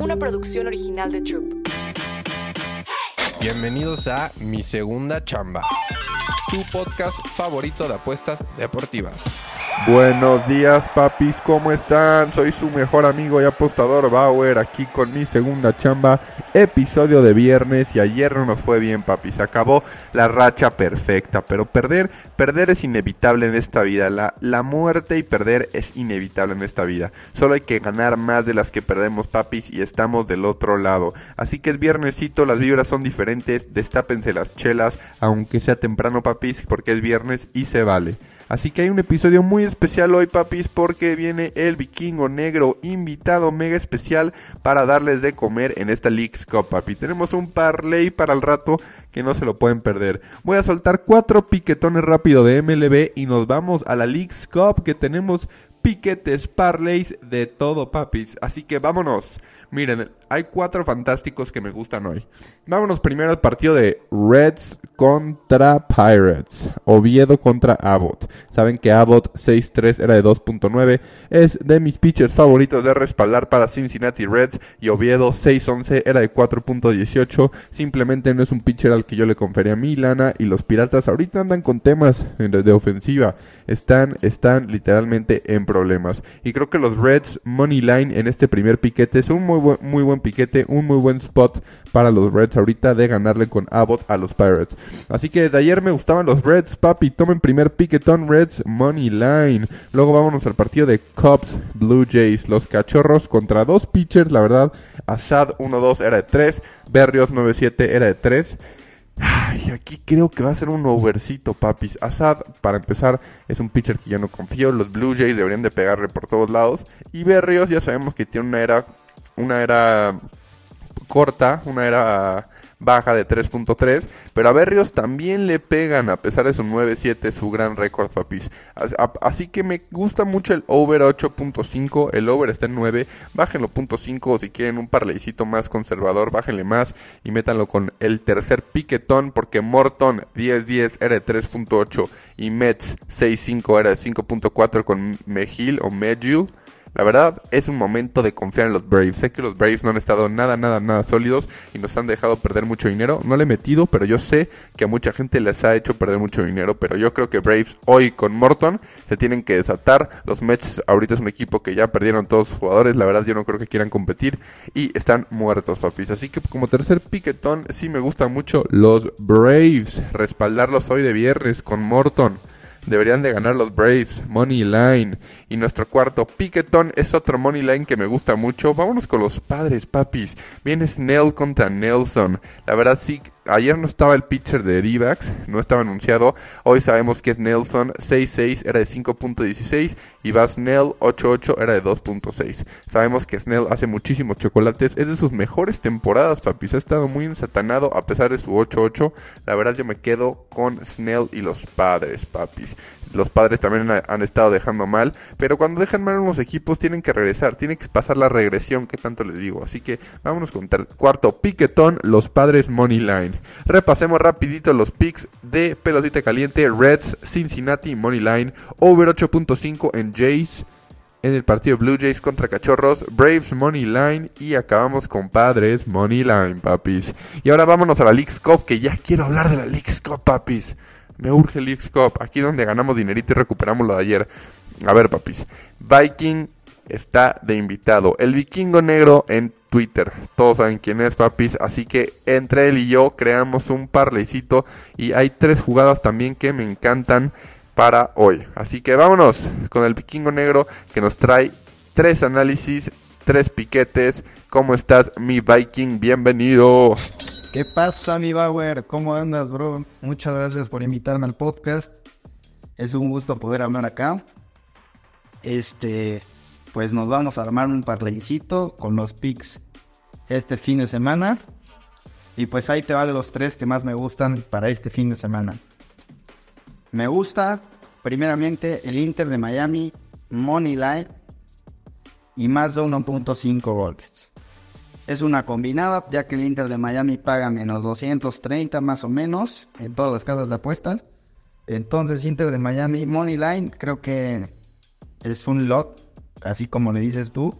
una producción original de Troop. Bienvenidos a Mi Segunda Chamba, tu podcast favorito de apuestas deportivas. Buenos días papis, ¿cómo están? Soy su mejor amigo y apostador Bauer aquí con mi segunda chamba, episodio de viernes y ayer no nos fue bien papis, acabó la racha perfecta, pero perder, perder es inevitable en esta vida, la, la muerte y perder es inevitable en esta vida, solo hay que ganar más de las que perdemos papis y estamos del otro lado, así que es viernesito, las vibras son diferentes, destápense las chelas, aunque sea temprano papis, porque es viernes y se vale. Así que hay un episodio muy especial hoy, papis, porque viene el vikingo negro invitado mega especial para darles de comer en esta Leagues Cup, papi. Tenemos un parlay para el rato que no se lo pueden perder. Voy a soltar cuatro piquetones rápido de MLB y nos vamos a la Leagues Cup que tenemos piquetes, parlays, de todo, papis. Así que vámonos. Miren, hay cuatro fantásticos que me gustan hoy. Vámonos primero al partido de Reds contra Pirates. Oviedo contra Abbott. Saben que Abbott 6-3 era de 2.9. Es de mis pitchers favoritos de respaldar para Cincinnati Reds. Y Oviedo 6-11 era de 4.18. Simplemente no es un pitcher al que yo le confería mi lana. Y los Piratas ahorita andan con temas de ofensiva. Están, están literalmente en problemas. Y creo que los Reds Money Line en este primer piquete es un muy buen, muy buen piquete, un muy buen spot para los Reds ahorita de ganarle con Abbott a los Pirates. Así que desde ayer me gustaban los Reds, papi. Tomen primer piquetón Reds Money Line. Luego vámonos al partido de Cubs Blue Jays. Los cachorros contra dos pitchers, la verdad. Assad 1-2 era de 3. Berrios 9-7 era de 3. Ay, aquí creo que va a ser un overcito, papis. Assad, para empezar, es un pitcher que yo no confío. Los Blue Jays deberían de pegarle por todos lados. Y Berrios ya sabemos que tiene una era, una era corta, una era baja de 3.3, pero a Berrios también le pegan a pesar de su 9.7, su gran récord, papis. Así que me gusta mucho el over 8.5, el over está en 9, bájenlo .5 si quieren un parleycito más conservador, bájenle más y métanlo con el tercer piquetón porque Morton 10.10 era de 3.8 y Mets 6.5 era de 5.4 con Mejil o Mejil. La verdad es un momento de confiar en los Braves. Sé que los Braves no han estado nada, nada, nada sólidos y nos han dejado perder mucho dinero. No le he metido, pero yo sé que a mucha gente les ha hecho perder mucho dinero. Pero yo creo que Braves hoy con Morton se tienen que desatar. Los Mets ahorita es un equipo que ya perdieron todos sus jugadores. La verdad yo no creo que quieran competir y están muertos, papis. Así que como tercer piquetón sí me gustan mucho los Braves. Respaldarlos hoy de viernes con Morton. Deberían de ganar los Braves. Money line. Y nuestro cuarto piquetón es otro money line que me gusta mucho. Vámonos con los padres, papis. Viene Snell contra Nelson. La verdad sí, ayer no estaba el pitcher de d no estaba anunciado. Hoy sabemos que es Nelson 6-6 era de 5.16 y va Snell 8-8 era de 2.6. Sabemos que Snell hace muchísimos chocolates, es de sus mejores temporadas, papis. Ha estado muy ensatanado a pesar de su 8-8. La verdad yo me quedo con Snell y los padres, papis los padres también han, estado dejando mal, pero cuando dejan mal unos equipos tienen que regresar, tienen que pasar la regresión que tanto les digo. Así que vámonos con cuarto piquetón, los padres Money Line. Repasemos rapidito los picks de pelotita caliente, Reds, Cincinnati Money Line, over 8.5 en Jays. En el partido Blue Jays contra Cachorros, Braves Money Line y acabamos con Padres Money Line, papis. Y ahora vámonos a la League's Cup, que ya quiero hablar de la League's Cup, papis. Me urge el League's. Aquí donde ganamos dinerito y recuperamos lo de ayer. A ver, papis. Viking está de invitado. El vikingo negro en Twitter. Todos saben quién es, papis. Así que entre él y yo creamos un parleycito. Y hay tres jugadas también que me encantan para hoy. Así que vámonos con el vikingo negro que nos trae tres análisis, tres piquetes. ¿Cómo estás, mi Viking? Bienvenido. ¿Qué pasa, mi Bauer? ¿Cómo andas, bro? Muchas gracias por invitarme al podcast. Es un gusto poder hablar acá. Este, pues nos vamos a armar un parleycito con los picks este fin de semana. Y pues ahí te vale los tres que más me gustan para este fin de semana. Me gusta, primeramente, el Inter de Miami, Money Line y más de 1.5 goles. Es una combinada, ya que el Inter de Miami paga menos 230 más o menos en todas las casas de apuestas. Entonces, Inter de Miami Money Line creo que es un lot, así como le dices tú.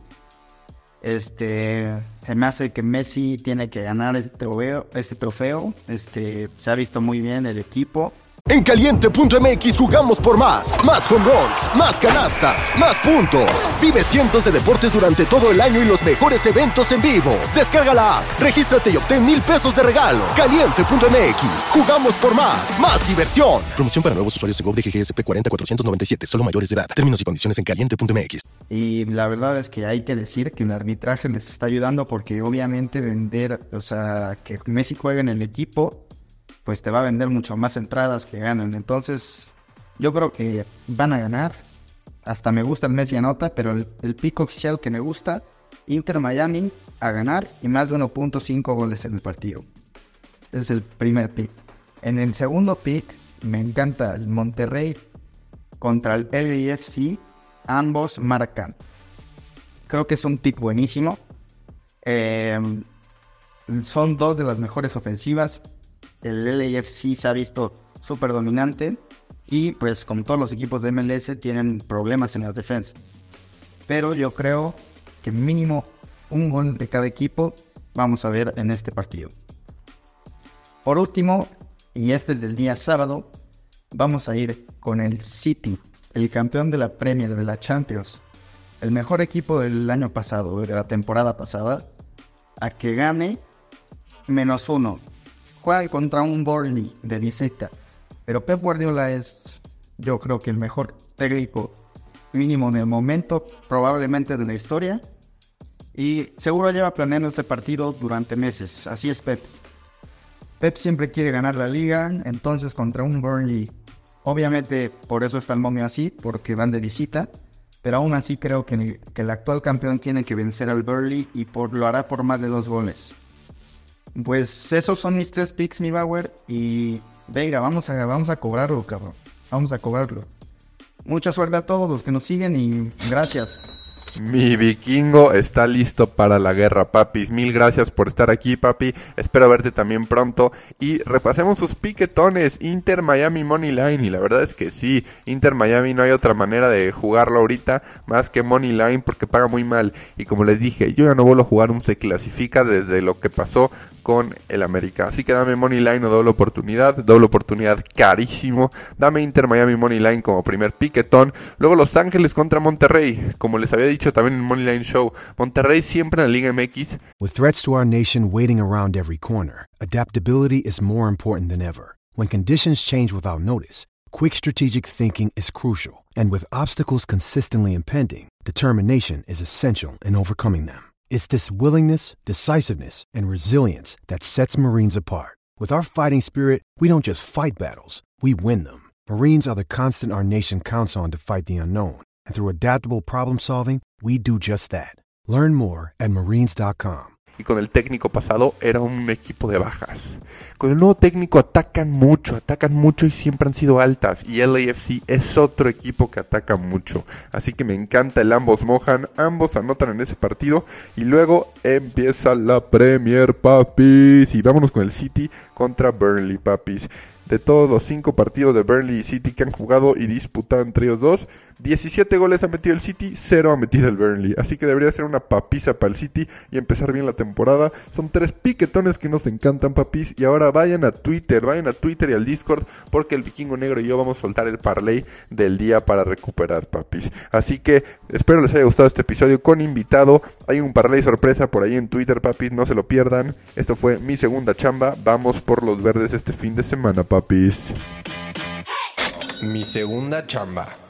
Este, se me hace que Messi tiene que ganar este trofeo, este trofeo. Este, se ha visto muy bien el equipo. En caliente.mx jugamos por más. Más home runs, más canastas, más puntos. Vive cientos de deportes durante todo el año y los mejores eventos en vivo. Descarga la app, regístrate y obtén mil pesos de regalo. Caliente.mx, jugamos por más. Más diversión. Promoción para nuevos usuarios de GOV de GGSP 40497, solo mayores de edad. Términos y condiciones en caliente.mx. Y la verdad es que hay que decir que el arbitraje les está ayudando porque obviamente vender, o sea, que Messi juegue en el equipo pues te va a vender mucho más entradas que ganan. Entonces, yo creo que van a ganar. Hasta me gusta el Messi anota, pero el, pico oficial que me gusta, Inter Miami a ganar y más de 1.5 goles en el partido. Ese es el primer pick. En el segundo pick, me encanta el Monterrey contra el LAFC. Ambos marcan. Creo que es un pick buenísimo. Eh, son dos de las mejores ofensivas el LAFC se ha visto súper dominante y pues como todos los equipos de MLS tienen problemas en las defensas. Pero yo creo que mínimo un gol de cada equipo vamos a ver en este partido. Por último, y este es del día sábado, vamos a ir con el City, el campeón de la Premier de la Champions, el mejor equipo del año pasado, de la temporada pasada, a que gane menos uno juega contra un Burnley de visita. Pero Pep Guardiola es, yo creo que el mejor técnico mínimo del momento, probablemente de la historia. Y seguro lleva planeando este partido durante meses. Así es Pep. Pep siempre quiere ganar la liga, entonces contra un Burnley, obviamente por eso está el momio así, porque van de visita, pero aún así creo que, el actual campeón tiene que vencer al Burnley y lo hará por más de dos goles. Pues esos son mis tres picks, mi Bauer. Y venga, vamos a, vamos a cobrarlo, cabrón. Vamos a cobrarlo. Mucha suerte a todos los que nos siguen y gracias. Mi vikingo está listo para la guerra, papis. Mil gracias por estar aquí, papi. Espero verte también pronto. Y repasemos sus piquetones. Inter Miami Money Line. Y la verdad es que sí, Inter Miami no hay otra manera de jugarlo ahorita más que Money Line porque paga muy mal. Y como les dije, yo ya no vuelvo a jugar un se clasifica desde lo que pasó con el América. Así que dame Money Line o doble oportunidad. Doble oportunidad carísimo. Dame Inter Miami Money Line como primer piquetón. Luego Los Ángeles contra Monterrey. Como les había dicho dicho también en Moneyline Show, Monterrey siempre en la Liga MX. With threats to our nation waiting around every corner, adaptability is more important than ever. When conditions change without notice, quick strategic thinking is crucial. And with obstacles consistently impending, determination is essential in overcoming them. It's this willingness, decisiveness, and resilience that sets Marines apart. With our fighting spirit, we don't just fight battles, we win them. Marines are the constant our nation counts on to fight the unknown. And through adaptable problem solving, we do just that. Learn more at marines.com. Y con el técnico pasado era un equipo de bajas. Con el nuevo técnico atacan mucho, atacan mucho y siempre han sido altas. Y LAFC es otro equipo que ataca mucho. Así que me encanta el ambos mojan, ambos anotan en ese partido. Y luego empieza la Premier, papis. Y vámonos con el City contra Burnley, papis. De todos los cinco partidos de Burnley y City que han jugado y disputado entre ellos dos, 17 goles ha metido el City, 0 ha metido el Burnley. Así que debería ser una papiza para el City y empezar bien la temporada. Son tres piquetones que nos encantan, papis. Y ahora vayan a Twitter, vayan a Twitter y al Discord porque el vikingo negro y yo vamos a soltar el parlay del día para recuperar, papis. Así que espero les haya gustado este episodio con invitado. Hay un parlay sorpresa por ahí en Twitter, papis, no se lo pierdan. Esto fue mi segunda chamba. Vamos por los verdes este fin de semana, papis. Mi segunda chamba.